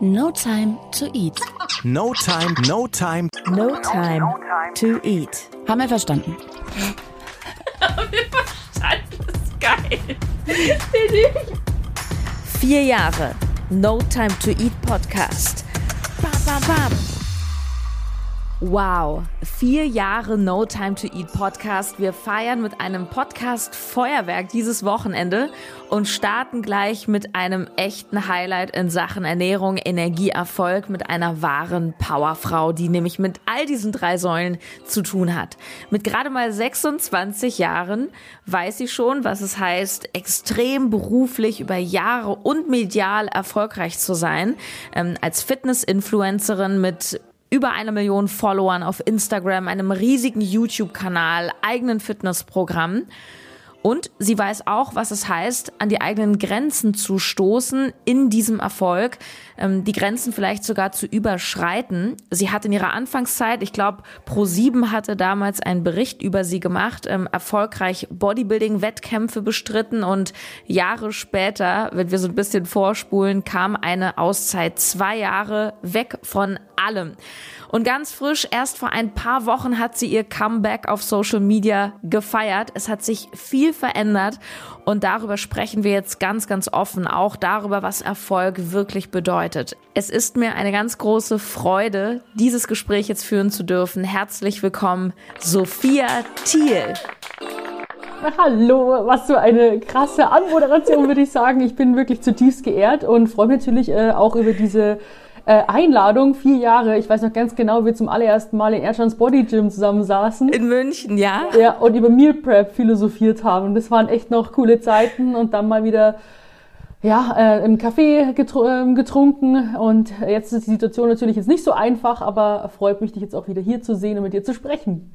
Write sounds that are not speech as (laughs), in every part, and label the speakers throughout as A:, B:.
A: No Time to Eat.
B: No Time, No Time.
C: No Time to Eat.
A: Haben wir verstanden?
D: Haben wir verstanden? Das ist geil.
C: Vier Jahre No Time to Eat Podcast. Bam, bam, bam. Wow, vier Jahre No Time to Eat Podcast. Wir feiern mit einem Podcast Feuerwerk dieses Wochenende und starten gleich mit einem echten Highlight in Sachen Ernährung, Energieerfolg mit einer wahren Powerfrau, die nämlich mit all diesen drei Säulen zu tun hat. Mit gerade mal 26 Jahren weiß sie schon, was es heißt, extrem beruflich über Jahre und medial erfolgreich zu sein. Ähm, als Fitness-Influencerin mit über eine Million Followern auf Instagram, einem riesigen YouTube-Kanal, eigenen Fitnessprogramm. Und sie weiß auch, was es heißt, an die eigenen Grenzen zu stoßen in diesem Erfolg, ähm, die Grenzen vielleicht sogar zu überschreiten. Sie hat in ihrer Anfangszeit, ich glaube, Pro7 hatte damals einen Bericht über sie gemacht, ähm, erfolgreich Bodybuilding-Wettkämpfe bestritten und Jahre später, wenn wir so ein bisschen vorspulen, kam eine Auszeit zwei Jahre weg von allem. Und ganz frisch, erst vor ein paar Wochen hat sie ihr Comeback auf Social Media gefeiert. Es hat sich viel verändert und darüber sprechen wir jetzt ganz, ganz offen, auch darüber, was Erfolg wirklich bedeutet. Es ist mir eine ganz große Freude, dieses Gespräch jetzt führen zu dürfen. Herzlich willkommen, Sophia Thiel.
E: Hallo, was für eine krasse Anmoderation, würde ich sagen. Ich bin wirklich zutiefst geehrt und freue mich natürlich äh, auch über diese äh, Einladung, vier Jahre. Ich weiß noch ganz genau, wir zum allerersten Mal in Erdschans Body Gym zusammensaßen.
C: In München, ja?
E: Ja, und über Meal Prep philosophiert haben. Das waren echt noch coole Zeiten und dann mal wieder ja, äh, im Café getr äh, getrunken und jetzt ist die Situation natürlich jetzt nicht so einfach, aber freut mich, dich jetzt auch wieder hier zu sehen und mit dir zu sprechen.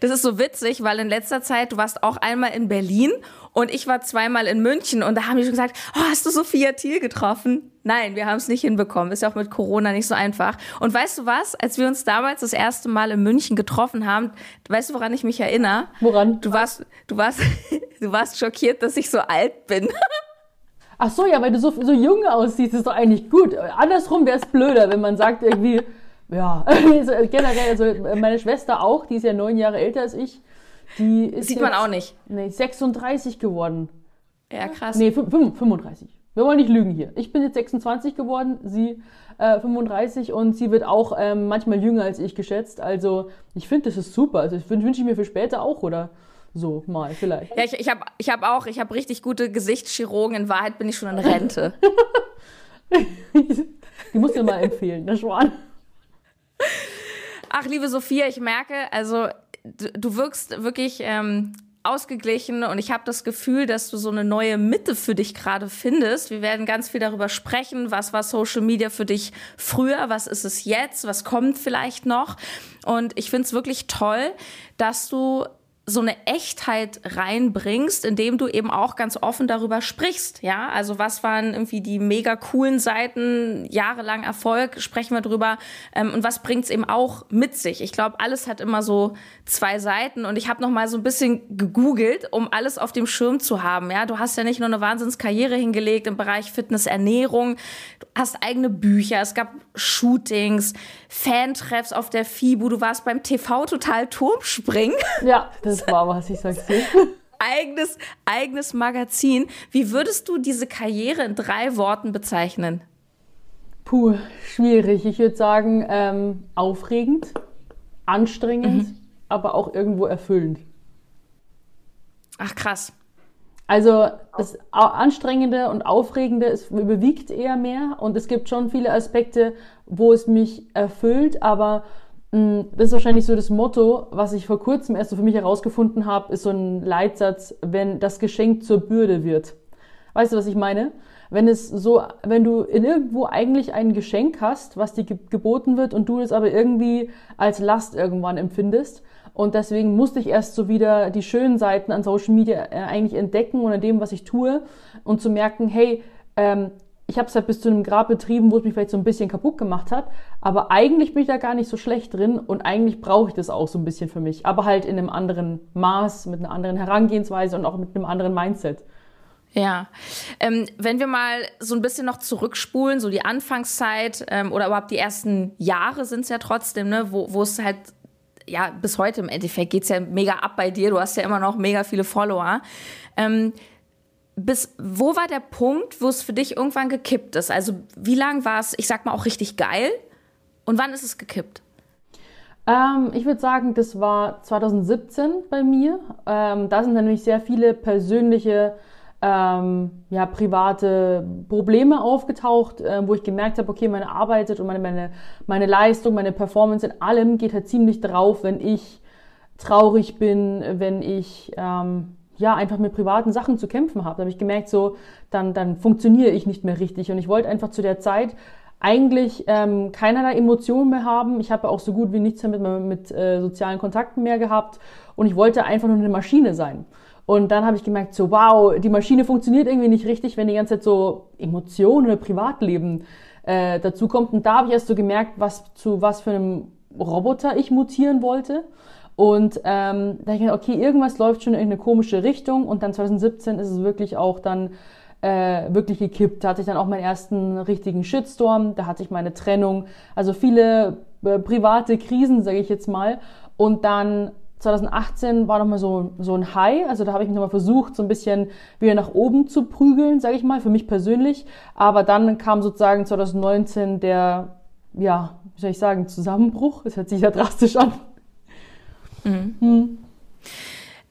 C: Das ist so witzig, weil in letzter Zeit, du warst auch einmal in Berlin und ich war zweimal in München und da haben die schon gesagt, oh, hast du Sophia Thiel getroffen? Nein, wir haben es nicht hinbekommen. Ist ja auch mit Corona nicht so einfach. Und weißt du was? Als wir uns damals das erste Mal in München getroffen haben, weißt du, woran ich mich erinnere?
E: Woran?
C: Du warst, du warst, (laughs) du warst schockiert, dass ich so alt bin. (laughs)
E: Ach so, ja, weil du so, so jung aussiehst, ist doch eigentlich gut. Andersrum wäre es blöder, wenn man sagt irgendwie, ja, (laughs) generell, also meine Schwester auch, die ist ja neun Jahre älter als ich. Die ist
C: Sieht
E: jetzt,
C: man auch nicht.
E: Nee, 36 geworden.
C: Ja, krass.
E: Nee, 35. Wir wollen nicht lügen hier. Ich bin jetzt 26 geworden, sie äh, 35 und sie wird auch ähm, manchmal jünger als ich geschätzt. Also ich finde, das ist super. Also das wünsche wünsch ich mir für später auch, oder? So, mal, vielleicht.
C: Ja, ich, ich habe ich hab auch, ich habe richtig gute Gesichtschirurgen. In Wahrheit bin ich schon in Rente. (laughs)
E: Die musst du mal empfehlen, der Schwan.
C: Ach, liebe Sophia, ich merke, also du, du wirkst wirklich ähm, ausgeglichen und ich habe das Gefühl, dass du so eine neue Mitte für dich gerade findest. Wir werden ganz viel darüber sprechen, was war Social Media für dich früher, was ist es jetzt, was kommt vielleicht noch. Und ich finde es wirklich toll, dass du so eine Echtheit reinbringst, indem du eben auch ganz offen darüber sprichst. Ja, also was waren irgendwie die mega coolen Seiten, jahrelang Erfolg, sprechen wir drüber. Ähm, und was bringt's eben auch mit sich? Ich glaube, alles hat immer so zwei Seiten und ich habe noch mal so ein bisschen gegoogelt, um alles auf dem Schirm zu haben. Ja, du hast ja nicht nur eine Wahnsinnskarriere hingelegt im Bereich Fitness, Ernährung, du hast eigene Bücher, es gab Shootings, Fantreffs auf der FIBU, du warst beim TV total Turmspringen.
E: Ja, das (laughs) war was, ich sag's dir.
C: eigenes, eigenes Magazin. Wie würdest du diese Karriere in drei Worten bezeichnen?
E: Puh, schwierig. Ich würde sagen, ähm, aufregend, anstrengend, mhm. aber auch irgendwo erfüllend.
C: Ach krass.
E: Also das Anstrengende und Aufregende, es überwiegt eher mehr und es gibt schon viele Aspekte, wo es mich erfüllt, aber das ist wahrscheinlich so das Motto, was ich vor kurzem erst so für mich herausgefunden habe, ist so ein Leitsatz, wenn das Geschenk zur Bürde wird. Weißt du, was ich meine? Wenn es so, wenn du in irgendwo eigentlich ein Geschenk hast, was dir geboten wird und du es aber irgendwie als Last irgendwann empfindest, und deswegen musste ich erst so wieder die schönen Seiten an Social Media äh, eigentlich entdecken und an dem, was ich tue und zu merken, hey, ähm, ich habe es halt bis zu einem Grad betrieben, wo es mich vielleicht so ein bisschen kaputt gemacht hat, aber eigentlich bin ich da gar nicht so schlecht drin und eigentlich brauche ich das auch so ein bisschen für mich, aber halt in einem anderen Maß, mit einer anderen Herangehensweise und auch mit einem anderen Mindset.
C: Ja, ähm, wenn wir mal so ein bisschen noch zurückspulen, so die Anfangszeit ähm, oder überhaupt die ersten Jahre sind es ja trotzdem, ne, wo, es halt, ja, bis heute im Endeffekt geht es ja mega ab bei dir, du hast ja immer noch mega viele Follower. Ähm, bis wo war der Punkt, wo es für dich irgendwann gekippt ist? Also wie lange war es, ich sag mal, auch richtig geil und wann ist es gekippt?
E: Ähm, ich würde sagen, das war 2017 bei mir. Ähm, da sind nämlich sehr viele persönliche ähm, ja, private Probleme aufgetaucht, äh, wo ich gemerkt habe, okay, meine Arbeit und meine, meine, meine Leistung, meine Performance in allem geht halt ziemlich drauf, wenn ich traurig bin, wenn ich ähm, ja einfach mit privaten Sachen zu kämpfen habe. Da habe ich gemerkt, so dann, dann funktioniere ich nicht mehr richtig. Und ich wollte einfach zu der Zeit eigentlich ähm, keinerlei Emotionen mehr haben. Ich habe auch so gut wie nichts mehr mit, mit äh, sozialen Kontakten mehr gehabt. Und ich wollte einfach nur eine Maschine sein. Und dann habe ich gemerkt, so wow, die Maschine funktioniert irgendwie nicht richtig, wenn die ganze Zeit so Emotionen oder Privatleben äh, dazu kommt. Und da habe ich erst so gemerkt, was zu was für einem Roboter ich mutieren wollte. Und ähm, da ich gedacht, okay, irgendwas läuft schon in eine komische Richtung. Und dann 2017 ist es wirklich auch dann äh, wirklich gekippt. Da hatte ich dann auch meinen ersten richtigen Shitstorm, da hatte ich meine Trennung, also viele äh, private Krisen, sage ich jetzt mal. Und dann 2018 war nochmal so, so ein High, also da habe ich mich nochmal versucht, so ein bisschen wieder nach oben zu prügeln, sage ich mal, für mich persönlich. Aber dann kam sozusagen 2019 der, ja, wie soll ich sagen, Zusammenbruch. Das hört sich ja drastisch an.
C: Mhm. Hm.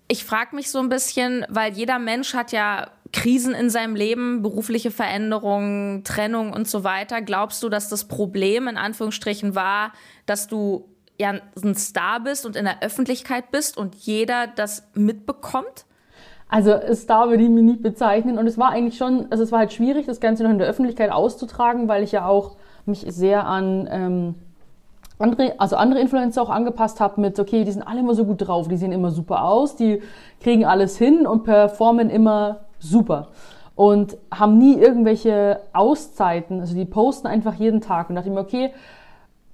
C: Ich frage mich so ein bisschen, weil jeder Mensch hat ja Krisen in seinem Leben, berufliche Veränderungen, Trennung und so weiter. Glaubst du, dass das Problem in Anführungsstrichen war, dass du ja ein Star bist und in der Öffentlichkeit bist und jeder das mitbekommt?
E: Also Star würde ich mich nicht bezeichnen und es war eigentlich schon, also es war halt schwierig, das Ganze noch in der Öffentlichkeit auszutragen, weil ich ja auch mich sehr an ähm, andere, also andere Influencer auch angepasst habe mit, okay, die sind alle immer so gut drauf, die sehen immer super aus, die kriegen alles hin und performen immer super und haben nie irgendwelche Auszeiten, also die posten einfach jeden Tag und dachte mir, okay,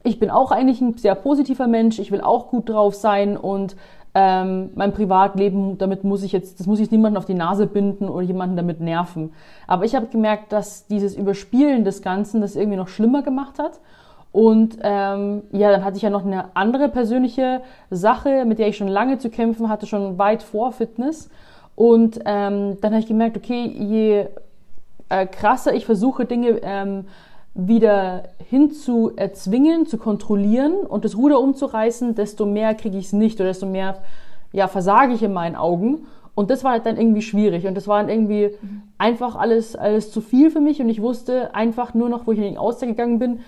E: ich bin auch eigentlich ein sehr positiver Mensch, ich will auch gut drauf sein und ähm, mein Privatleben, damit muss ich jetzt, das muss ich niemanden auf die Nase binden oder jemanden damit nerven. Aber ich habe gemerkt, dass dieses Überspielen des Ganzen das irgendwie noch schlimmer gemacht hat. Und ähm, ja, dann hatte ich ja noch eine andere persönliche Sache, mit der ich schon lange zu kämpfen hatte, schon weit vor Fitness. Und ähm, dann habe ich gemerkt, okay, je äh, krasser ich versuche, Dinge ähm, wieder hinzu erzwingen, zu kontrollieren und das Ruder umzureißen, desto mehr kriege ich es nicht oder desto mehr ja, versage ich in meinen Augen. Und das war halt dann irgendwie schwierig und das war dann irgendwie mhm. einfach alles, alles zu viel für mich und ich wusste einfach nur noch, wo ich in den Auszeit gegangen bin,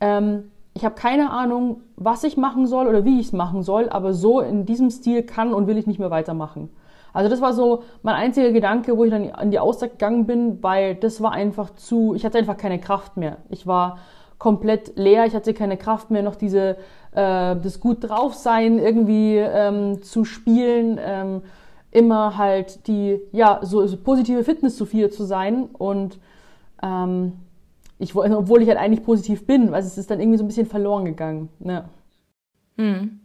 E: ähm, ich habe keine Ahnung, was ich machen soll oder wie ich es machen soll, aber so in diesem Stil kann und will ich nicht mehr weitermachen. Also das war so mein einziger Gedanke, wo ich dann an die Auszeit gegangen bin, weil das war einfach zu, ich hatte einfach keine Kraft mehr. Ich war komplett leer, ich hatte keine Kraft mehr, noch diese, äh, das gut drauf sein irgendwie ähm, zu spielen, ähm, immer halt die, ja, so, so positive Fitness zu viel zu sein und ähm, ich, obwohl ich halt eigentlich positiv bin, weil es ist dann irgendwie so ein bisschen verloren gegangen. Ja.
C: Hm.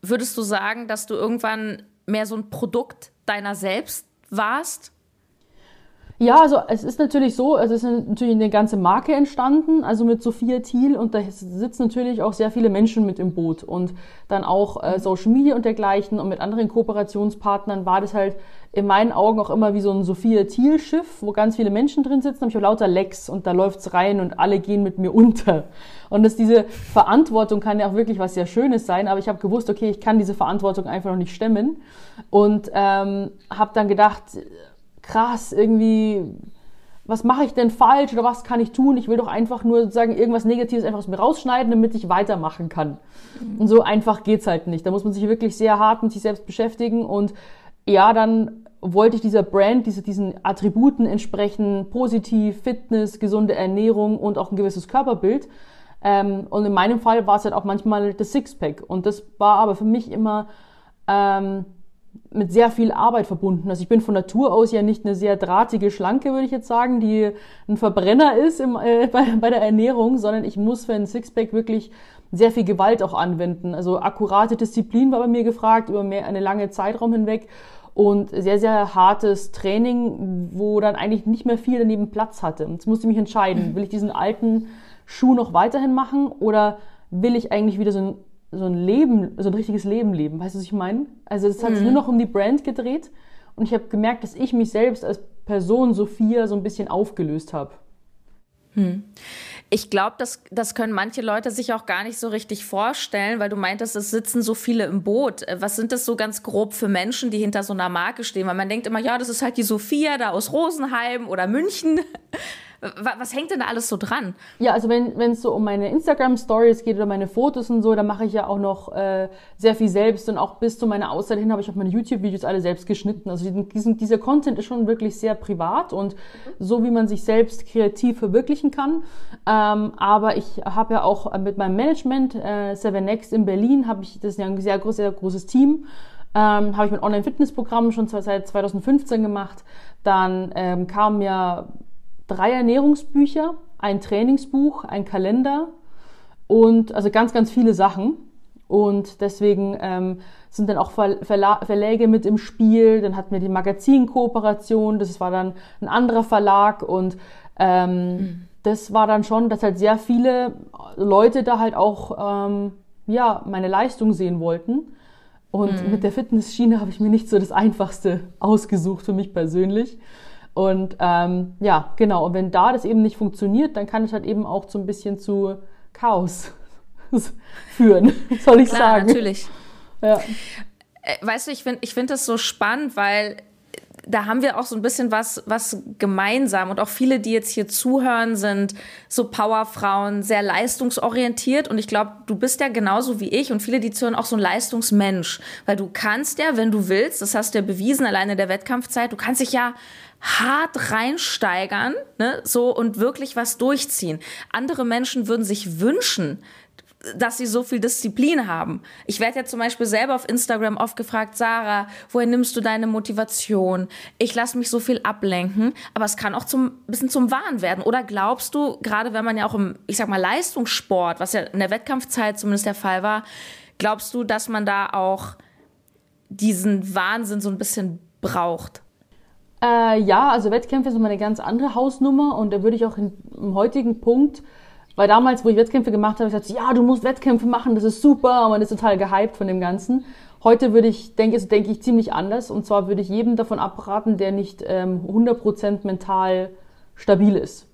C: Würdest du sagen, dass du irgendwann mehr so ein Produkt deiner selbst warst?
E: Ja, also es ist natürlich so, es ist natürlich eine ganze Marke entstanden, also mit Sophia Thiel und da sitzen natürlich auch sehr viele Menschen mit im Boot und dann auch äh, Social Media und dergleichen und mit anderen Kooperationspartnern war das halt in meinen Augen auch immer wie so ein Sophia Thiel Schiff, wo ganz viele Menschen drin sitzen, habe ich auch lauter Lecks und da läuft's rein und alle gehen mit mir unter. Und dass diese Verantwortung kann ja auch wirklich was sehr Schönes sein, aber ich habe gewusst, okay, ich kann diese Verantwortung einfach noch nicht stemmen und ähm, habe dann gedacht, krass, irgendwie, was mache ich denn falsch oder was kann ich tun? Ich will doch einfach nur sozusagen irgendwas Negatives einfach aus mir rausschneiden, damit ich weitermachen kann. Mhm. Und so einfach geht's halt nicht. Da muss man sich wirklich sehr hart mit sich selbst beschäftigen und ja, dann wollte ich dieser Brand, diese, diesen Attributen entsprechen, positiv, Fitness, gesunde Ernährung und auch ein gewisses Körperbild. Ähm, und in meinem Fall war es halt auch manchmal das Sixpack. Und das war aber für mich immer ähm, mit sehr viel Arbeit verbunden. Also ich bin von Natur aus ja nicht eine sehr drahtige Schlanke, würde ich jetzt sagen, die ein Verbrenner ist im, äh, (laughs) bei, bei der Ernährung, sondern ich muss für ein Sixpack wirklich sehr viel Gewalt auch anwenden. Also akkurate Disziplin war bei mir gefragt über mehr eine lange Zeitraum hinweg. und sehr, sehr hartes Training, wo dann eigentlich nicht mehr viel daneben Platz hatte. Jetzt musste ich mich entscheiden, (laughs) will ich diesen alten Schuh noch weiterhin machen oder will ich eigentlich wieder so ein, so ein Leben, so ein richtiges Leben leben? Weißt du, was ich meine? Also es hat sich nur noch um die Brand gedreht und ich habe gemerkt, dass ich mich selbst als Person Sophia so ein bisschen aufgelöst habe.
C: Ich glaube, das, das können manche Leute sich auch gar nicht so richtig vorstellen, weil du meintest, es sitzen so viele im Boot. Was sind das so ganz grob für Menschen, die hinter so einer Marke stehen? Weil man denkt immer, ja, das ist halt die Sophia da aus Rosenheim oder München. Wa- Was hängt denn da alles so dran?
E: Ja, also wenn es so um meine Instagram-Stories geht oder meine Fotos und so, dann mache ich ja auch noch äh, sehr viel selbst und auch bis zu meiner Auszeit hin habe ich auch meine YouTube-Videos alle selbst geschnitten. Also diesen, dieser Content ist schon wirklich sehr privat und so, wie man sich selbst kreativ verwirklichen kann. Ähm, aber ich habe ja auch mit meinem Management, äh, Seven Next in Berlin, habe ich, das ist ja ein sehr, groß, sehr großes Team, ähm, habe ich mein Online-Fitness-Programm schon seit 2015 gemacht. Dann ähm, kamen ja drei Ernährungsbücher, ein Trainingsbuch, ein Kalender und also ganz, ganz viele Sachen. Und deswegen ähm, sind dann auch Ver Verla Verläge mit im Spiel. Dann hatten wir die Magazinkooperation, das war dann ein anderer Verlag und ähm, das war dann schon, dass halt sehr viele Leute da halt auch ähm, ja meine Leistung sehen wollten. Und mit der Fitnessschiene habe ich mir nicht so das Einfachste ausgesucht für mich persönlich. Und ähm, ja, genau. Und wenn da das eben nicht funktioniert, dann kann es halt eben auch so ein bisschen zu Chaos (laughs) führen, (laughs) soll ich
C: Klar,
E: sagen.
C: natürlich.
E: Ja.
C: Äh, Weißt du, ich finde ich find das so spannend, weil da haben wir auch so ein bisschen was, was gemeinsam. Und auch viele, die jetzt hier zuhören, sind so Powerfrauen, sehr leistungsorientiert. Und ich glaube, du bist ja genauso wie ich und viele, die zuhören, auch so ein Leistungsmensch. Weil du kannst ja, wenn du willst, das hast du ja bewiesen, alleine in der Wettkampfzeit, du kannst dich ja hart reinsteigern, ne, so und wirklich was durchziehen. Andere Menschen würden sich wünschen, dass sie so viel Disziplin haben. Ich werde ja zum Beispiel selber auf Instagram oft gefragt, Sarah, woher nimmst du deine Motivation? Ich lasse mich so viel ablenken, aber es kann auch zum bisschen zum Wahn werden. Oder glaubst du, gerade wenn man ja auch im, ich sag mal, Leistungssport, was ja in der Wettkampfzeit zumindest der Fall war, glaubst du, dass man da auch diesen Wahnsinn so ein bisschen braucht?
E: Äh, ja, also Wettkämpfe sind mal eine ganz andere Hausnummer und da würde ich auch in, im heutigen Punkt, weil damals, wo ich Wettkämpfe gemacht habe, ich gesagt, ja, du musst Wettkämpfe machen, das ist super, und man ist total gehypt von dem Ganzen. Heute würde ich, denke, also denke ich ziemlich anders und zwar würde ich jedem davon abraten, der nicht ähm, 100% mental stabil ist.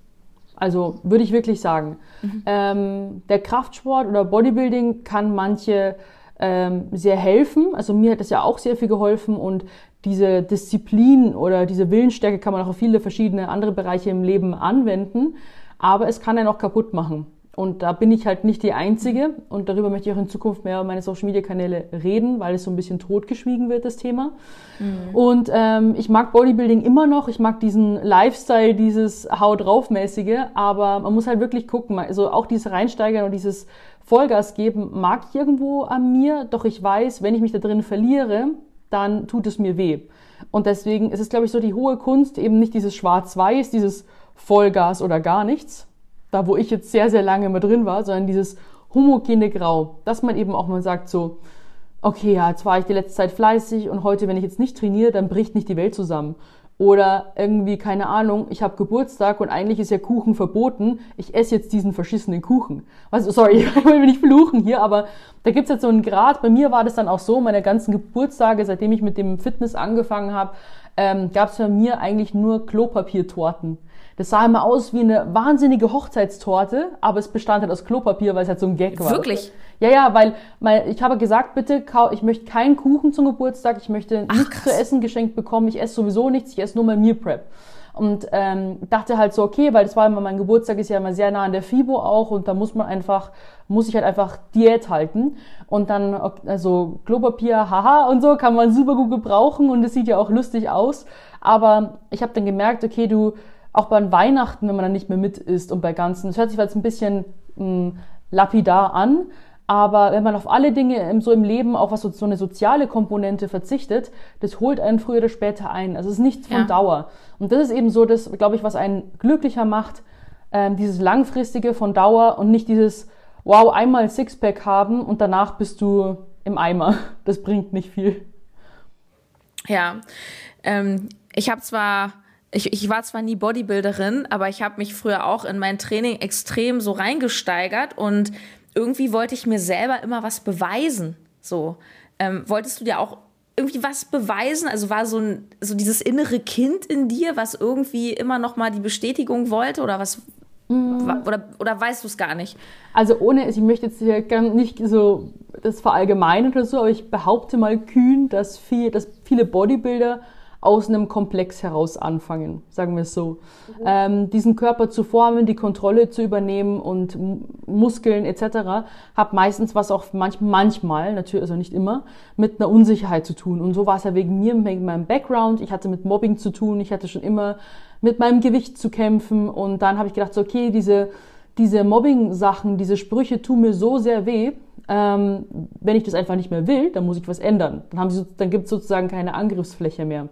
E: Also würde ich wirklich sagen. Ähm, der Kraftsport oder Bodybuilding kann manche ähm, sehr helfen. Also mir hat das ja auch sehr viel geholfen und diese Disziplin oder diese Willensstärke kann man auch auf viele verschiedene andere Bereiche im Leben anwenden. Aber es kann einen auch kaputt machen. Und da bin ich halt nicht die Einzige. Und darüber möchte ich auch in Zukunft mehr auf meine Social Media Kanäle reden, weil es so ein bisschen totgeschwiegen wird, das Thema. Und ähm, ich mag Bodybuilding immer noch. Ich mag diesen Lifestyle, dieses Hau drauf mäßige. Aber man muss halt wirklich gucken. Also auch dieses Reinsteigern und dieses Vollgas geben mag ich irgendwo an mir. Doch ich weiß, wenn ich mich da drin verliere, dann tut es mir weh. Und deswegen ist es, glaube ich, so die hohe Kunst, eben nicht dieses Schwarz-Weiß, dieses Vollgas oder gar nichts, da wo ich jetzt sehr, sehr lange immer drin war, sondern dieses homogene Grau, dass man eben auch mal sagt so, okay, ja, jetzt war ich die letzte Zeit fleißig und heute, wenn ich jetzt nicht trainiere, dann bricht nicht die Welt zusammen. Oder irgendwie, keine Ahnung, ich habe Geburtstag und eigentlich ist ja Kuchen verboten. Ich esse jetzt diesen verschissenen Kuchen. Also, sorry, (laughs) ich will nicht fluchen hier, aber da gibt's jetzt so einen Grad. Bei mir war das dann auch so, meine ganzen Geburtstage, seitdem ich mit dem Fitness angefangen habe, ähm, gab's bei mir eigentlich nur Klopapiertorten. Das sah immer aus wie eine wahnsinnige Hochzeitstorte, aber es bestand halt aus Klopapier, weil es halt so ein Gag war.
C: Wirklich?
E: Ja, ja, weil weil ich habe gesagt, bitte, ich möchte keinen Kuchen zum Geburtstag, ich möchte nichts
C: krass.
E: zu essen geschenkt bekommen, ich esse sowieso nichts, ich esse nur mein Meal Prep. Und ähm, dachte halt so, okay, weil das war immer, mein Geburtstag ist ja immer sehr nah an der FIBO auch und da muss man einfach, muss ich halt einfach Diät halten. Und dann, also Klopapier, haha und so, kann man super gut gebrauchen und es sieht ja auch lustig aus. Aber ich habe dann gemerkt, okay, du, auch bei Weihnachten, wenn man dann nicht mehr mit isst und bei ganzen, das hört sich jetzt ein bisschen mh, lapidar an, aber wenn man auf alle Dinge im, so im Leben, auch was so, so eine soziale Komponente verzichtet, das holt einen früher oder später ein. Also es ist nichts von
C: Ja.
E: Dauer. Und das ist eben so das, glaube ich, was einen glücklicher macht, ähm, dieses langfristige von Dauer und nicht dieses, wow, einmal Sixpack haben und danach bist du im Eimer. Das bringt nicht viel.
C: Ja, ähm, ich habe zwar ich, ich war zwar nie Bodybuilderin, aber ich habe mich früher auch in mein Training extrem so reingesteigert und irgendwie wollte ich mir selber immer was beweisen. So, ähm, wolltest du dir auch irgendwie was beweisen? Also war so, ein, so dieses innere Kind in dir, was irgendwie immer noch mal die Bestätigung wollte oder was? Mm. Oder, oder weißt du es gar nicht?
E: Also ohne, ich möchte jetzt hier nicht so das verallgemeinern oder so, aber ich behaupte mal kühn, dass, viel, dass viele Bodybuilder aus einem Komplex heraus anfangen, sagen wir es so. Mhm. Ähm, diesen Körper zu formen, die Kontrolle zu übernehmen und Muskeln etc. hat meistens was auch manch, manchmal, natürlich, also nicht immer, mit einer Unsicherheit zu tun. Und so war es ja wegen mir, wegen meinem Background. Ich hatte mit Mobbing zu tun, ich hatte schon immer mit meinem Gewicht zu kämpfen und dann habe ich gedacht, so, okay, diese, diese Mobbing-Sachen, diese Sprüche tun mir so sehr weh, ähm, wenn ich das einfach nicht mehr will, dann muss ich was ändern. Dann, haben sie, dann gibt es sozusagen keine Angriffsfläche mehr.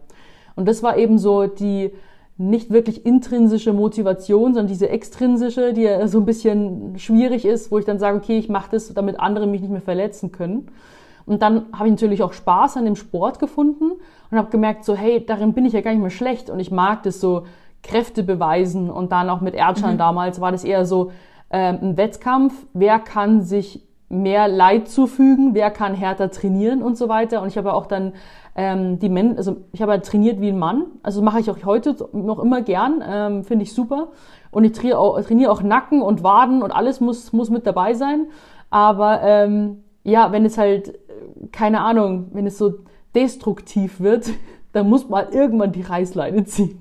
E: Und das war eben so die nicht wirklich intrinsische Motivation, sondern diese extrinsische, die ja so ein bisschen schwierig ist, wo ich dann sage, okay, ich mache das, damit andere mich nicht mehr verletzen können. Und dann habe ich natürlich auch Spaß an dem Sport gefunden und habe gemerkt, so hey, darin bin ich ja gar nicht mehr schlecht und ich mag das so Kräfte beweisen und dann auch mit Erdschan mhm. damals war das eher so ähm, ein Wettkampf, wer kann sich mehr Leid zufügen, wer kann härter trainieren und so weiter. Und ich habe auch dann ähm, die Men also ich habe halt trainiert wie ein Mann, also mache ich auch heute noch immer gern, ähm, finde ich super. Und ich trainiere auch, trainiere auch Nacken und Waden und alles muss, muss mit dabei sein. Aber ähm, ja, wenn es halt, keine Ahnung, wenn es so destruktiv wird, (laughs) dann muss man irgendwann die Reißleine ziehen.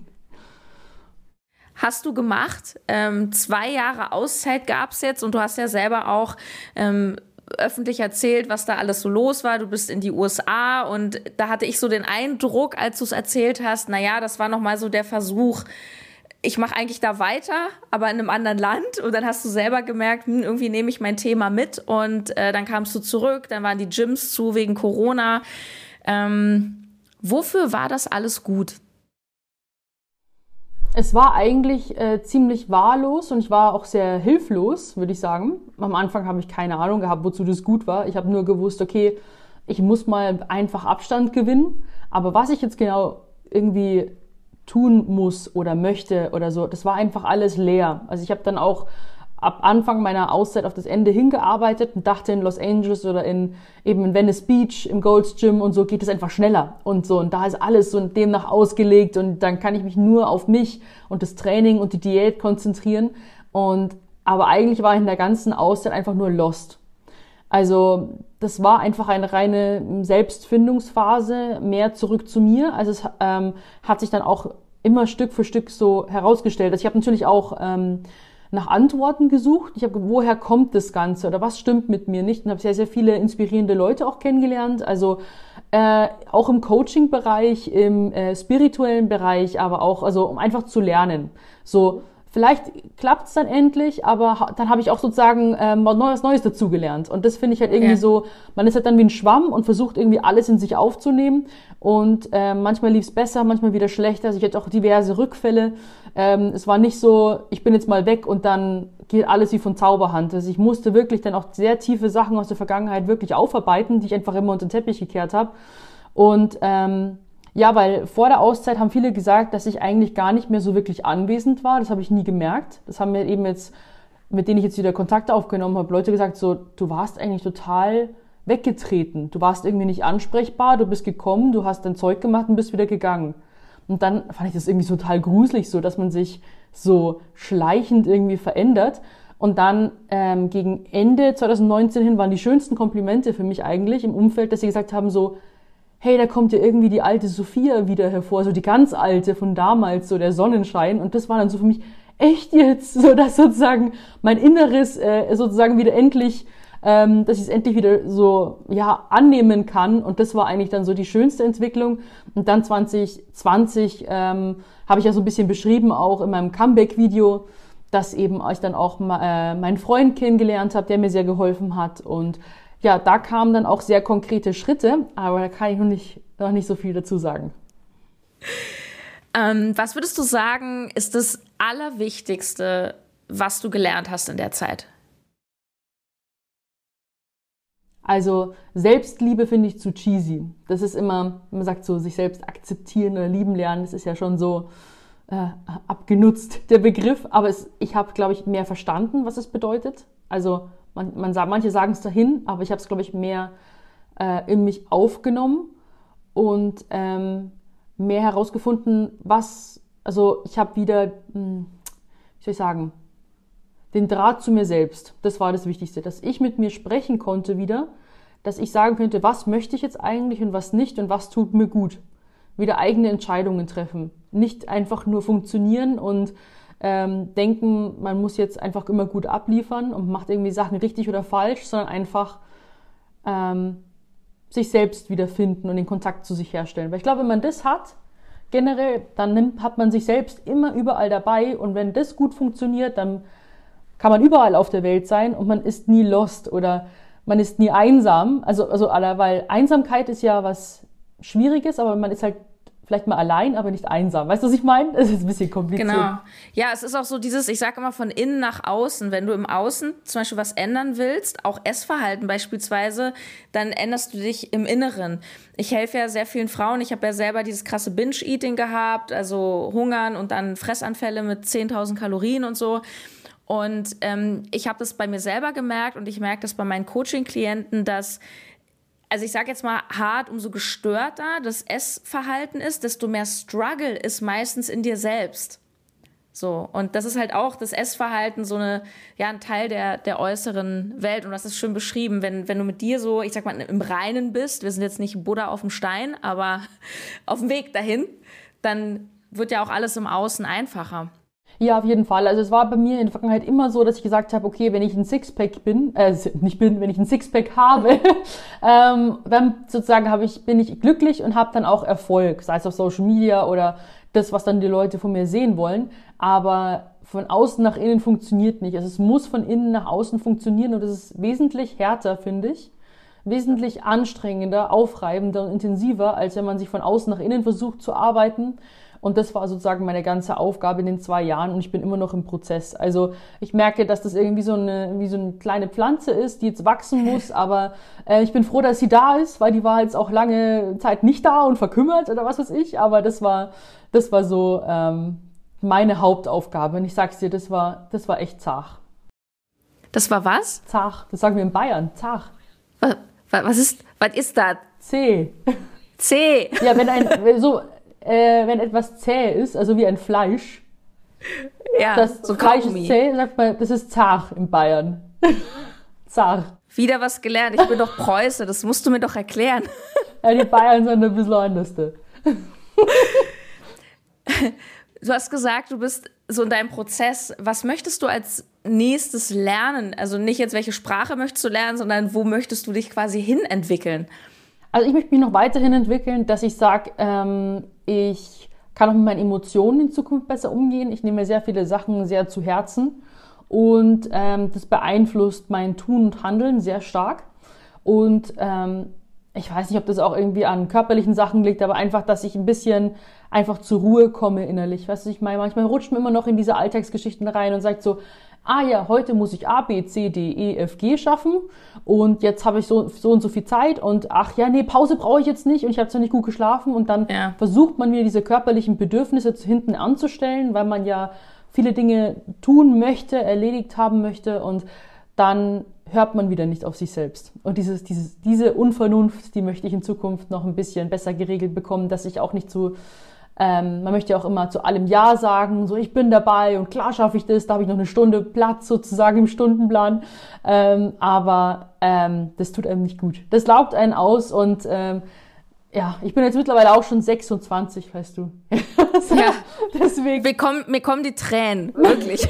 C: Hast du gemacht. Ähm, zwei Jahre Auszeit gab es jetzt und du hast ja selber auch ähm, öffentlich erzählt, was da alles so los war. Du bist in die USA und da hatte ich so den Eindruck, als du es erzählt hast, naja, das war nochmal so der Versuch, ich mache eigentlich da weiter, aber in einem anderen Land. Und dann hast du selber gemerkt, hm, irgendwie nehme ich mein Thema mit. Und äh, dann kamst du zurück, dann waren die Gyms zu wegen Corona. Ähm, wofür war das alles gut?
E: Es war eigentlich äh, ziemlich wahllos und ich war auch sehr hilflos, würde ich sagen. Am Anfang habe ich keine Ahnung gehabt, wozu das gut war. Ich habe nur gewusst, okay, ich muss mal einfach Abstand gewinnen. Aber was ich jetzt genau irgendwie tun muss oder möchte oder so, das war einfach alles leer. Also ich habe dann auch ab Anfang meiner Auszeit auf das Ende hingearbeitet und dachte in Los Angeles oder in eben in Venice Beach im Gold's Gym und so geht es einfach schneller und so und da ist alles so demnach ausgelegt und dann kann ich mich nur auf mich und das Training und die Diät konzentrieren und aber eigentlich war ich in der ganzen Auszeit einfach nur lost. Also das war einfach eine reine Selbstfindungsphase, mehr zurück zu mir. Also es ähm, hat sich dann auch immer Stück für Stück so herausgestellt. Also ich habe natürlich auch ähm, nach Antworten gesucht. Ich habe, woher kommt das Ganze oder was stimmt mit mir nicht? Und habe sehr, sehr viele inspirierende Leute auch kennengelernt. Also äh, auch im Coaching-Bereich, im äh, spirituellen Bereich, aber auch, also um einfach zu lernen. So, vielleicht klappt es dann endlich, aber dann habe ich auch sozusagen ähm, was Neues dazugelernt. Und das finde ich halt irgendwie ja. so, man ist halt dann wie ein Schwamm und versucht irgendwie alles in sich aufzunehmen. Und äh, manchmal lief es besser, manchmal wieder schlechter. Also ich hatte auch diverse Rückfälle. Ähm, es war nicht so, ich bin jetzt mal weg und dann geht alles wie von Zauberhand. Also ich musste wirklich dann auch sehr tiefe Sachen aus der Vergangenheit wirklich aufarbeiten, die ich einfach immer unter den Teppich gekehrt habe. Und ähm, ja, weil vor der Auszeit haben viele gesagt, dass ich eigentlich gar nicht mehr so wirklich anwesend war. Das habe ich nie gemerkt. Das haben mir eben jetzt, mit denen ich jetzt wieder Kontakt aufgenommen habe, Leute gesagt, so, du warst eigentlich total weggetreten. Du warst irgendwie nicht ansprechbar, du bist gekommen, du hast dein Zeug gemacht und bist wieder gegangen. Und dann fand ich das irgendwie total gruselig, so dass man sich so schleichend irgendwie verändert. Und dann ähm, gegen Ende 2019 hin waren die schönsten Komplimente für mich eigentlich im Umfeld, dass sie gesagt haben, so, hey, da kommt ja irgendwie die alte Sophia wieder hervor, so die ganz alte von damals, so der Sonnenschein. Und das war dann so für mich echt jetzt, so dass sozusagen mein Inneres äh, sozusagen wieder endlich, ähm, dass ich es endlich wieder so ja annehmen kann. Und das war eigentlich dann so die schönste Entwicklung. Und dann 2020 ähm, habe ich ja so ein bisschen beschrieben, auch in meinem Comeback-Video, dass eben ich dann auch äh, meinen Freund kennengelernt habe, der mir sehr geholfen hat und ja, da kamen dann auch sehr konkrete Schritte, aber da kann ich noch nicht, noch nicht so viel dazu sagen.
C: Ähm, was würdest du sagen, ist das Allerwichtigste, was du gelernt hast in der Zeit?
E: Also Selbstliebe finde ich zu cheesy. Das ist immer, man sagt so, sich selbst akzeptieren oder lieben lernen, das ist ja schon so äh, abgenutzt, der Begriff. Aber es, ich habe, glaube ich, mehr verstanden, was es bedeutet. Also man, man manche sagen es dahin, aber ich habe es, glaube ich, mehr äh, in mich aufgenommen und ähm, mehr herausgefunden, was, also ich habe wieder, hm, wie soll ich sagen, den Draht zu mir selbst. Das war das Wichtigste, dass ich mit mir sprechen konnte wieder, dass ich sagen könnte, was möchte ich jetzt eigentlich und was nicht und was tut mir gut. Wieder eigene Entscheidungen treffen. Nicht einfach nur funktionieren und ähm, denken, man muss jetzt einfach immer gut abliefern und macht irgendwie Sachen richtig oder falsch, sondern einfach ähm, sich selbst wiederfinden und den Kontakt zu sich herstellen. Weil ich glaube, wenn man das hat, generell, dann nimmt, hat man sich selbst immer überall dabei und wenn das gut funktioniert, dann kann man überall auf der Welt sein und man ist nie lost oder man ist nie einsam. Also, also, weil Einsamkeit ist ja was Schwieriges, aber man ist halt vielleicht mal allein, aber nicht einsam. Weißt du, was ich meine? (laughs) Das ist ein bisschen kompliziert.
C: Genau. Ja, es ist auch so dieses, ich sage immer von innen nach außen. Wenn du im Außen zum Beispiel was ändern willst, auch Essverhalten beispielsweise, dann änderst du dich im Inneren. Ich helfe ja sehr vielen Frauen. Ich habe ja selber dieses krasse Binge-Eating gehabt, also Hungern und dann Fressanfälle mit 10.000 Kalorien und so. Und ähm, ich habe das bei mir selber gemerkt und ich merke das bei meinen Coaching-Klienten, dass also ich sage jetzt mal hart, umso gestörter das Essverhalten ist, desto mehr Struggle ist meistens in dir selbst. So, und das ist halt auch das Essverhalten, so eine, ja, ein Teil der, der äußeren Welt. Und das ist schön beschrieben, wenn, wenn du mit dir so, ich sag mal, im Reinen bist, wir sind jetzt nicht Buddha auf dem Stein, aber (laughs) auf dem Weg dahin, dann wird ja auch alles im Außen einfacher.
E: Ja, auf jeden Fall. Also es war bei mir in der Vergangenheit immer so, dass ich gesagt habe, okay, wenn ich ein Sixpack bin, äh, nicht bin, wenn ich ein Sixpack habe, (laughs) ähm, dann sozusagen habe ich, bin ich glücklich und habe dann auch Erfolg, sei es auf Social Media oder das, was dann die Leute von mir sehen wollen. Aber von außen nach innen funktioniert nicht. Also es muss von innen nach außen funktionieren und es ist wesentlich härter, finde ich. Wesentlich anstrengender, aufreibender und intensiver, als wenn man sich von außen nach innen versucht zu arbeiten und das war sozusagen meine ganze Aufgabe in den zwei Jahren und ich bin immer noch im Prozess. Also ich merke, dass das irgendwie so eine, wie so eine kleine Pflanze ist, die jetzt wachsen muss, (laughs) aber äh, ich bin froh, dass sie da ist, weil die war jetzt auch lange Zeit nicht da und verkümmert oder was weiß ich. Aber das war, das war so ähm, meine Hauptaufgabe. Und ich sag's dir, das war, das war echt zach.
C: Das war was?
E: Zach. Das sagen wir in Bayern. Zach.
C: Was, was ist, was ist das?
E: C.
C: C.
E: Ja, wenn ein, so, äh, wenn etwas zäh ist, also wie ein Fleisch.
C: Ja,
E: das so Fleisch ist zäh, sagt man, das ist zart in Bayern. (laughs) zart.
C: Wieder was gelernt. Ich bin doch Preuße, das musst du mir doch erklären. (laughs)
E: ja, die Bayern sind ein bisschen anders. (laughs)
C: du hast gesagt, du bist so in deinem Prozess. Was möchtest du als nächstes lernen? Also nicht jetzt, welche Sprache möchtest du lernen, sondern wo möchtest du dich quasi hin entwickeln?
E: Also ich möchte mich noch weiterhin entwickeln, dass ich sage, ähm, ich kann auch mit meinen Emotionen in Zukunft besser umgehen. Ich nehme mir sehr viele Sachen sehr zu Herzen und ähm, das beeinflusst mein Tun und Handeln sehr stark. Und ähm, ich weiß nicht, ob das auch irgendwie an körperlichen Sachen liegt, aber einfach, dass ich ein bisschen einfach zur Ruhe komme innerlich. Weißt du, ich meine, manchmal rutscht man immer noch in diese Alltagsgeschichten rein und sagt so, ah ja, heute muss ich A, B, C, D, E, F, G schaffen und jetzt habe ich so, so und so viel Zeit und ach ja, nee, Pause brauche ich jetzt nicht und ich habe zwar nicht gut geschlafen und dann ja. versucht man mir diese körperlichen Bedürfnisse hinten anzustellen, weil man ja viele Dinge tun möchte, erledigt haben möchte und dann hört man wieder nicht auf sich selbst. Und dieses, dieses, diese Unvernunft, die möchte ich in Zukunft noch ein bisschen besser geregelt bekommen, dass ich auch nicht so ähm, man möchte ja auch immer zu allem Ja sagen, so ich bin dabei und klar schaffe ich das, da habe ich noch eine Stunde Platz sozusagen im Stundenplan. Ähm, aber ähm, das tut einem nicht gut. Das laugt einen aus und ähm, ja, ich bin jetzt mittlerweile auch schon 26, weißt du. (laughs)
C: ja, deswegen. Mir kommen, mir kommen die Tränen, wirklich.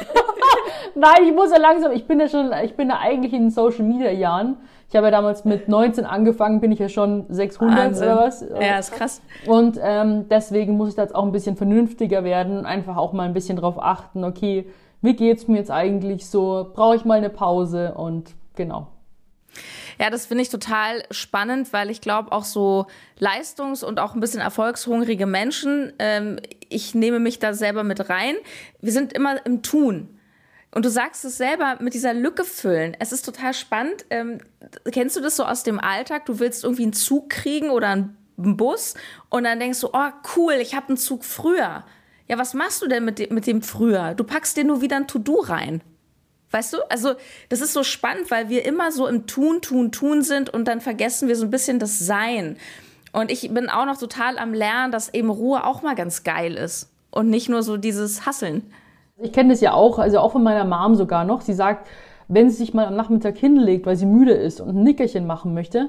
C: (laughs)
E: Nein, ich muss ja langsam, ich bin ja schon, ich bin ja eigentlich in den Social Media Jahren. Ich habe ja damals mit 19 angefangen, bin ich ja schon 600 Wahnsinn. oder was.
C: Ja, ist krass.
E: Und ähm, deswegen muss ich da jetzt auch ein bisschen vernünftiger werden, einfach auch mal ein bisschen drauf achten, okay, wie geht's mir jetzt eigentlich so? Brauche ich mal eine Pause? Und genau.
C: Ja, das finde ich total spannend, weil ich glaube, auch so leistungs- und auch ein bisschen erfolgshungrige Menschen, ähm, ich nehme mich da selber mit rein. Wir sind immer im Tun Und du sagst es selber mit dieser Lücke füllen. Es ist total spannend. Ähm, kennst du das so aus dem Alltag? Du willst irgendwie einen Zug kriegen oder einen Bus und dann denkst du, oh cool, ich habe einen Zug früher. Ja, was machst du denn mit dem, mit dem früher? Du packst dir nur wieder ein To-Do rein. Weißt du? Also, das ist so spannend, weil wir immer so im Tun, Tun, Tun sind und dann vergessen wir so ein bisschen das Sein. Und ich bin auch noch total am Lernen, dass eben Ruhe auch mal ganz geil ist und nicht nur so dieses Hasseln.
E: Ich kenne das ja auch, also auch von meiner Mom sogar noch. Sie sagt, wenn sie sich mal am Nachmittag hinlegt, weil sie müde ist und ein Nickerchen machen möchte,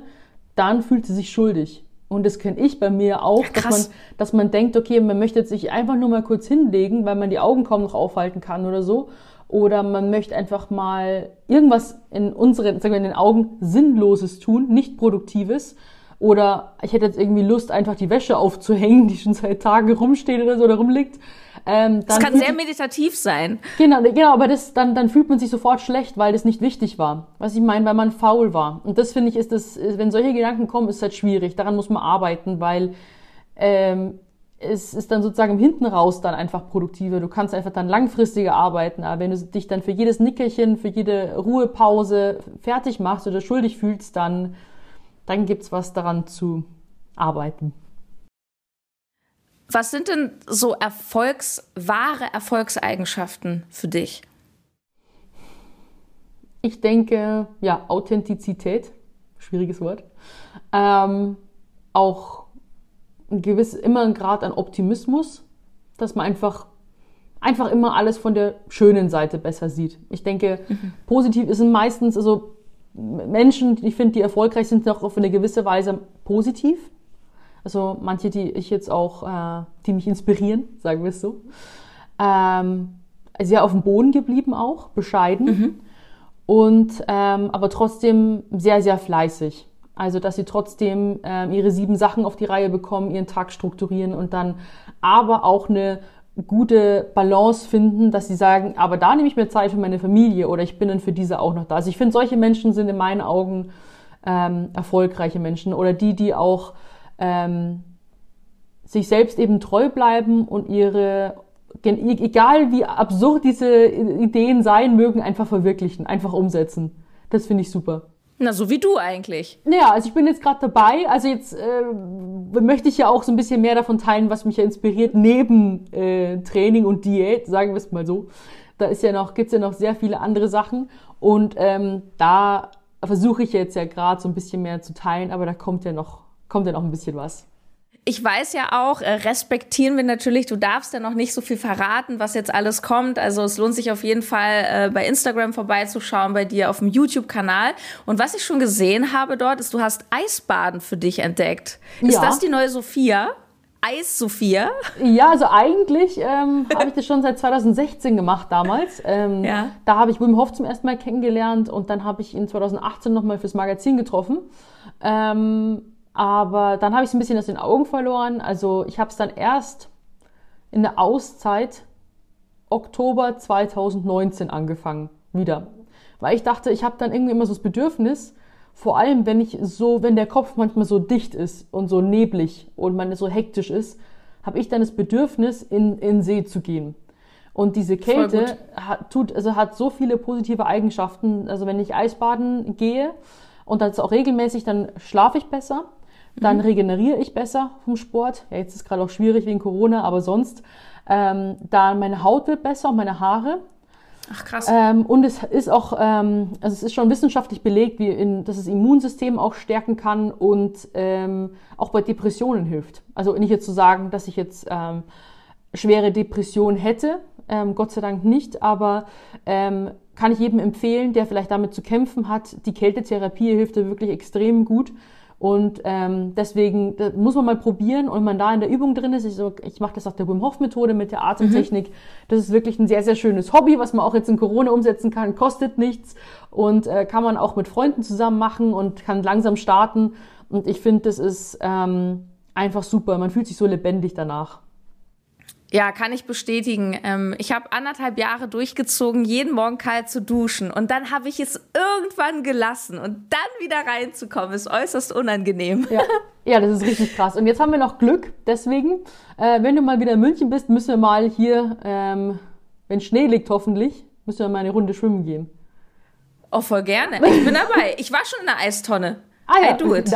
E: dann fühlt sie sich schuldig. Und das kenne ich bei mir auch, ja, dass, man, dass man denkt, okay, man möchte jetzt sich einfach nur mal kurz hinlegen, weil man die Augen kaum noch aufhalten kann oder so. Oder man möchte einfach mal irgendwas in unseren, sagen wir in den Augen, Sinnloses tun, nicht Produktives. Oder ich hätte jetzt irgendwie Lust, einfach die Wäsche aufzuhängen, die schon seit Tagen rumsteht oder so oder rumliegt.
C: Ähm, das kann sehr meditativ sein.
E: Genau, genau, aber das, dann, dann fühlt man sich sofort schlecht, weil das nicht wichtig war. Was ich meine, weil man faul war. Und das finde ich, ist das, wenn solche Gedanken kommen, ist halt schwierig. Daran muss man arbeiten, weil ähm, es ist dann sozusagen hinten raus dann einfach produktiver. Du kannst einfach dann langfristiger arbeiten. Aber wenn du dich dann für jedes Nickerchen, für jede Ruhepause fertig machst oder schuldig fühlst, dann, dann gibt's was daran zu arbeiten.
C: Was sind denn so Erfolgs, wahre Erfolgseigenschaften für dich?
E: Ich denke, ja, Authentizität, schwieriges Wort. Ähm, auch ein gewiss, immer ein Grad an Optimismus, dass man einfach, einfach immer alles von der schönen Seite besser sieht. Ich denke, mhm. positiv ist meistens, also Menschen, ich finde, die erfolgreich sind, auch auf eine gewisse Weise positiv. Also manche, die ich jetzt auch, äh, die mich inspirieren, sagen wir es so. Ähm, sehr auf dem Boden geblieben auch, bescheiden. Mhm. Und ähm, aber trotzdem sehr, sehr fleißig. Also, dass sie trotzdem ähm, ihre sieben Sachen auf die Reihe bekommen, ihren Tag strukturieren und dann aber auch eine gute Balance finden, dass sie sagen, aber da nehme ich mir Zeit für meine Familie oder ich bin dann für diese auch noch da. Also ich finde, solche Menschen sind in meinen Augen ähm, erfolgreiche Menschen oder die, die auch ähm, sich selbst eben treu bleiben und ihre, egal wie absurd diese Ideen sein mögen, einfach verwirklichen, einfach umsetzen. Das finde ich super.
C: Na, so wie du eigentlich.
E: Ja, also ich bin jetzt gerade dabei. Also jetzt äh, möchte ich ja auch so ein bisschen mehr davon teilen, was mich ja inspiriert, neben äh, Training und Diät, sagen wir es mal so. Da ist ja noch, gibt's ja noch sehr viele andere Sachen. Und ähm, da versuche ich jetzt ja gerade so ein bisschen mehr zu teilen, aber da kommt ja noch kommt ja noch ein bisschen was.
C: Ich weiß ja auch, äh, respektieren wir natürlich, du darfst ja noch nicht so viel verraten, was jetzt alles kommt. Also es lohnt sich auf jeden Fall äh, bei Instagram vorbeizuschauen, bei dir auf dem YouTube-Kanal. Und was ich schon gesehen habe dort, ist, du hast Eisbaden für dich entdeckt. Ist ja. das die neue Sophia? Eis Sophia?
E: Ja, also eigentlich ähm, (laughs) habe ich das schon seit 2016 gemacht damals. Ähm, ja. Da habe ich Wim Hof zum ersten Mal kennengelernt und dann habe ich ihn 2018 nochmal fürs Magazin getroffen. Ähm, aber dann habe ich es ein bisschen aus den Augen verloren. Also ich habe es dann erst in der Auszeit Oktober 2019 angefangen wieder. Weil ich dachte, ich habe dann irgendwie immer so das Bedürfnis, vor allem wenn ich so, wenn der Kopf manchmal so dicht ist und so neblig und man so hektisch ist, habe ich dann das Bedürfnis, in, in See zu gehen. Und diese Kälte hat, tut, also hat so viele positive Eigenschaften. Also wenn ich Eisbaden gehe und das auch regelmäßig, dann schlafe ich besser dann mhm. regeneriere ich besser vom Sport. Ja, jetzt ist gerade auch schwierig wegen Corona, aber sonst. Ähm, dann meine Haut wird besser und meine Haare.
C: Ach krass.
E: Ähm, und es ist auch, ähm, also es ist schon wissenschaftlich belegt, wie in, dass das Immunsystem auch stärken kann und ähm, auch bei Depressionen hilft. Also nicht jetzt zu sagen, dass ich jetzt ähm, schwere Depressionen hätte, ähm, Gott sei Dank nicht, aber ähm, kann ich jedem empfehlen, der vielleicht damit zu kämpfen hat. Die Kältetherapie hilft da wirklich extrem gut. Und ähm, deswegen muss man mal probieren und wenn man da in der Übung drin ist. Ich, so, ich mache das nach der Wim Hof Methode mit der Atemtechnik. Mhm. Das ist wirklich ein sehr, sehr schönes Hobby, was man auch jetzt in Corona umsetzen kann, kostet nichts und äh, kann man auch mit Freunden zusammen machen und kann langsam starten. Und ich finde, das ist ähm, einfach super. Man fühlt sich so lebendig danach.
C: Ja, kann ich bestätigen. Ähm, ich habe anderthalb Jahre durchgezogen, jeden Morgen kalt zu duschen. Und dann habe ich es irgendwann gelassen. Und dann wieder reinzukommen, ist äußerst unangenehm.
E: Ja. ja, das ist richtig krass. Und jetzt haben wir noch Glück. Deswegen, äh, wenn du mal wieder in München bist, müssen wir mal hier, ähm, wenn Schnee liegt hoffentlich, müssen Müssen wir mal eine Runde schwimmen gehen.
C: Oh, voll gerne. Ich bin dabei. Ich war schon in der Eistonne.
E: Ah ja,
C: I do it. (laughs)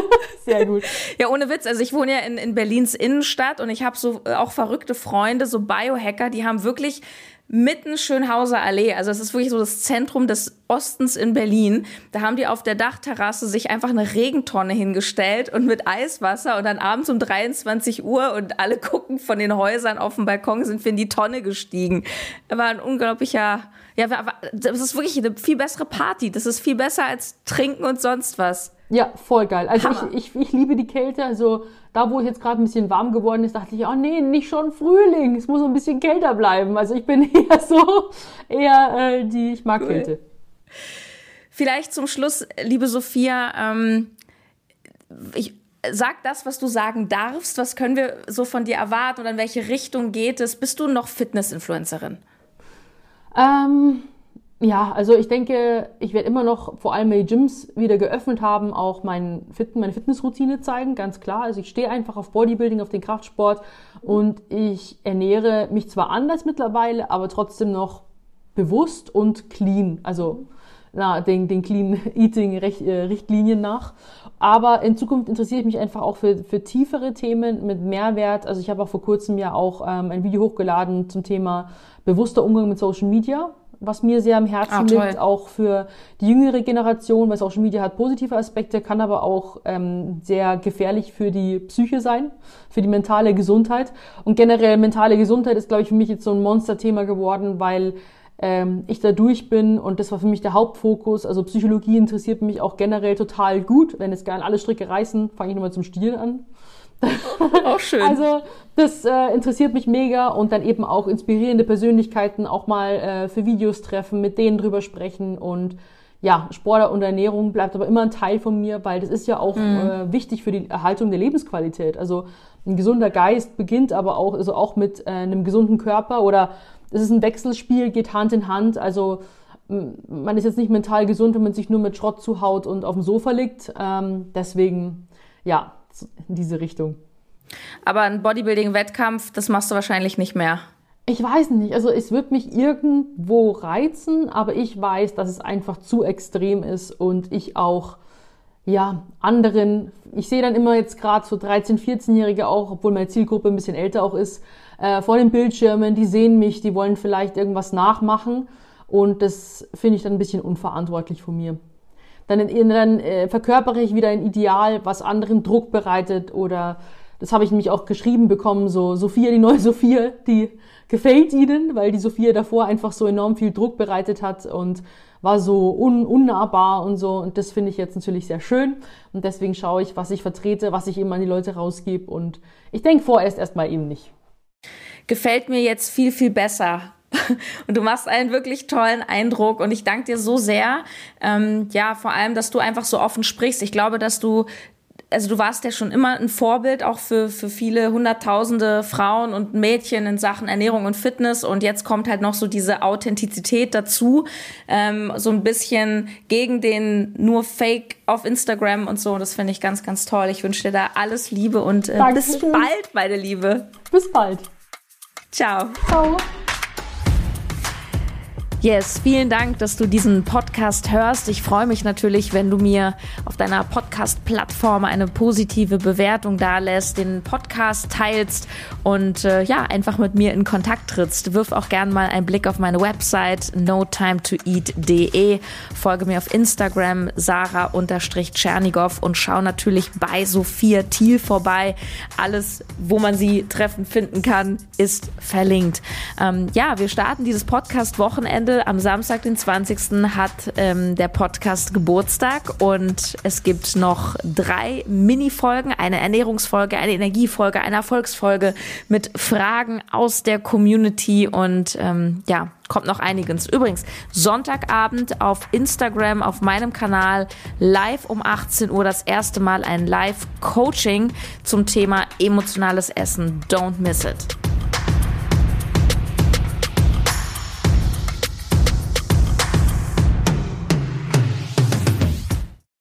C: (laughs)
E: Sehr gut.
C: Ja, ohne Witz. Also ich wohne ja in, in Berlins Innenstadt und ich habe so äh, auch verrückte Freunde, so Biohacker, die haben wirklich mitten Schönhauser Allee, also es ist wirklich so das Zentrum des Ostens in Berlin. Da haben die auf der Dachterrasse sich einfach eine Regentonne hingestellt und mit Eiswasser und dann abends um 23 Uhr und alle gucken von den Häusern auf dem Balkon sind wir in die Tonne gestiegen. War ein unglaublicher, ja, das ist wirklich eine viel bessere Party. Das ist viel besser als trinken und sonst was.
E: Ja, voll geil. Also ich, ich, ich liebe die Kälte. Also da, wo ich jetzt gerade ein bisschen warm geworden ist, dachte ich, oh nee, nicht schon Frühling. Es muss ein bisschen kälter bleiben. Also ich bin (laughs) eher so, eher äh, die, ich mag cool. Kälte.
C: Vielleicht zum Schluss, liebe Sophia, ähm, ich, sag das, was du sagen darfst. Was können wir so von dir erwarten oder in welche Richtung geht es? Bist du noch Fitness-Influencerin?
E: Ähm, ja, also ich denke, ich werde immer noch vor allem die Gyms wieder geöffnet haben, auch mein Fit meine Fitnessroutine zeigen, ganz klar. Also ich stehe einfach auf Bodybuilding, auf den Kraftsport und ich ernähre mich zwar anders mittlerweile, aber trotzdem noch bewusst und clean. Also na, den, den Clean (laughs) Eating Richtlinien nach. Aber in Zukunft interessiere ich mich einfach auch für, für tiefere Themen mit Mehrwert. Also ich habe auch vor kurzem ja auch ähm, ein Video hochgeladen zum Thema bewusster Umgang mit Social Media was mir sehr am Herzen ah, liegt, auch für die jüngere Generation, weil Social Media hat positive Aspekte, kann aber auch ähm, sehr gefährlich für die Psyche sein, für die mentale Gesundheit. Und generell mentale Gesundheit ist, glaube ich, für mich jetzt so ein Monsterthema geworden, weil ähm, ich da durch bin und das war für mich der Hauptfokus. Also Psychologie interessiert mich auch generell total gut. Wenn es gerne alle Stricke reißen, fange ich nochmal zum Stielen an. (laughs)
C: Auch schön.
E: Also das äh, interessiert mich mega und dann eben auch inspirierende Persönlichkeiten auch mal äh, für Videos treffen, mit denen drüber sprechen und ja, Sport und Ernährung bleibt aber immer ein Teil von mir, weil das ist ja auch mhm. äh, wichtig für die Erhaltung der Lebensqualität. Also ein gesunder Geist beginnt aber auch, also auch mit äh, einem gesunden Körper oder es ist ein Wechselspiel, geht Hand in Hand. Also man ist jetzt nicht mental gesund, wenn man sich nur mit Schrott zuhaut und auf dem Sofa liegt. Ähm, deswegen, ja, in diese Richtung.
C: Aber ein Bodybuilding-Wettkampf, das machst du wahrscheinlich nicht mehr.
E: Ich weiß nicht. Also es wird mich irgendwo reizen, aber ich weiß, dass es einfach zu extrem ist und ich auch ja anderen. Ich sehe dann immer jetzt gerade so 13, 14-Jährige auch, obwohl meine Zielgruppe ein bisschen älter auch ist, äh, vor den Bildschirmen. Die sehen mich, die wollen vielleicht irgendwas nachmachen und das finde ich dann ein bisschen unverantwortlich von mir dann, dann äh, verkörpere ich wieder ein Ideal, was anderen Druck bereitet oder das habe ich nämlich auch geschrieben bekommen, so Sophia, die neue (laughs) Sophia, die gefällt ihnen, weil die Sophia davor einfach so enorm viel Druck bereitet hat und war so un unnahbar und so. Und das finde ich jetzt natürlich sehr schön. Und deswegen schaue ich, was ich vertrete, was ich eben an die Leute rausgebe. Und ich denke vorerst erstmal eben nicht.
C: Gefällt mir jetzt viel, viel besser (laughs) und du machst einen wirklich tollen Eindruck und ich danke dir so sehr. Ähm, ja, vor allem, dass du einfach so offen sprichst. Ich glaube, dass du also du warst ja schon immer ein Vorbild auch für, für viele hunderttausende Frauen und Mädchen in Sachen Ernährung und Fitness und jetzt kommt halt noch so diese Authentizität dazu, ähm, so ein bisschen gegen den nur Fake auf Instagram und so. Das finde ich ganz, ganz toll. Ich wünsche dir da alles Liebe und äh, bis bald, meine Liebe.
E: Bis bald.
C: Ciao.
E: Ciao.
C: Yes, vielen Dank, dass du diesen Podcast hörst. Ich freue mich natürlich, wenn du mir auf deiner Podcast-Plattform eine positive Bewertung dalässt, den Podcast teilst und äh, ja, einfach mit mir in Kontakt trittst. Wirf auch gern mal einen Blick auf meine Website notimetoeat.de. Folge mir auf Instagram sarah-tschernigow und schau natürlich bei Sophia Thiel vorbei. Alles, wo man sie treffen finden kann, ist verlinkt. Ähm, ja, wir starten dieses Podcast-Wochenende heute, am Samstag, den 20. hat ähm, der Podcast Geburtstag und es gibt noch drei Mini-Folgen, eine Ernährungsfolge, eine Energiefolge, eine Erfolgsfolge mit Fragen aus der Community und ähm, ja, kommt noch einiges. Übrigens, Sonntagabend auf Instagram, auf meinem Kanal, live um 18 Uhr das erste Mal ein Live-Coaching zum Thema emotionales Essen. Don't miss it.